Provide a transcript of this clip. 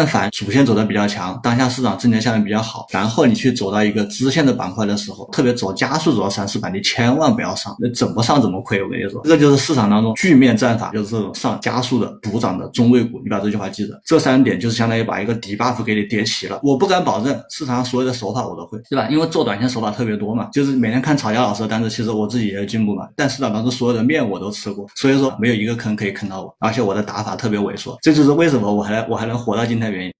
但凡主线走的比较强，当下市场挣钱效应比较好，然后你去走到一个支线的板块的时候，特别走加速走到三四板，你千万不要上，那怎么上怎么亏。我跟你说，这就是市场当中巨面战法，就是这种上加速的补涨的中位股。你把这句话记着，这三点就是相当于把一个底 buff 给你叠齐了。我不敢保证市场上所有的手法我都会，对吧？因为做短线手法特别多嘛，就是每天看吵架老师的单子，其实我自己也有进步嘛。但市场当中所有的面我都吃过，所以说没有一个坑可以坑到我，而且我的打法特别猥琐，这就是为什么我还我还能活到今天原因。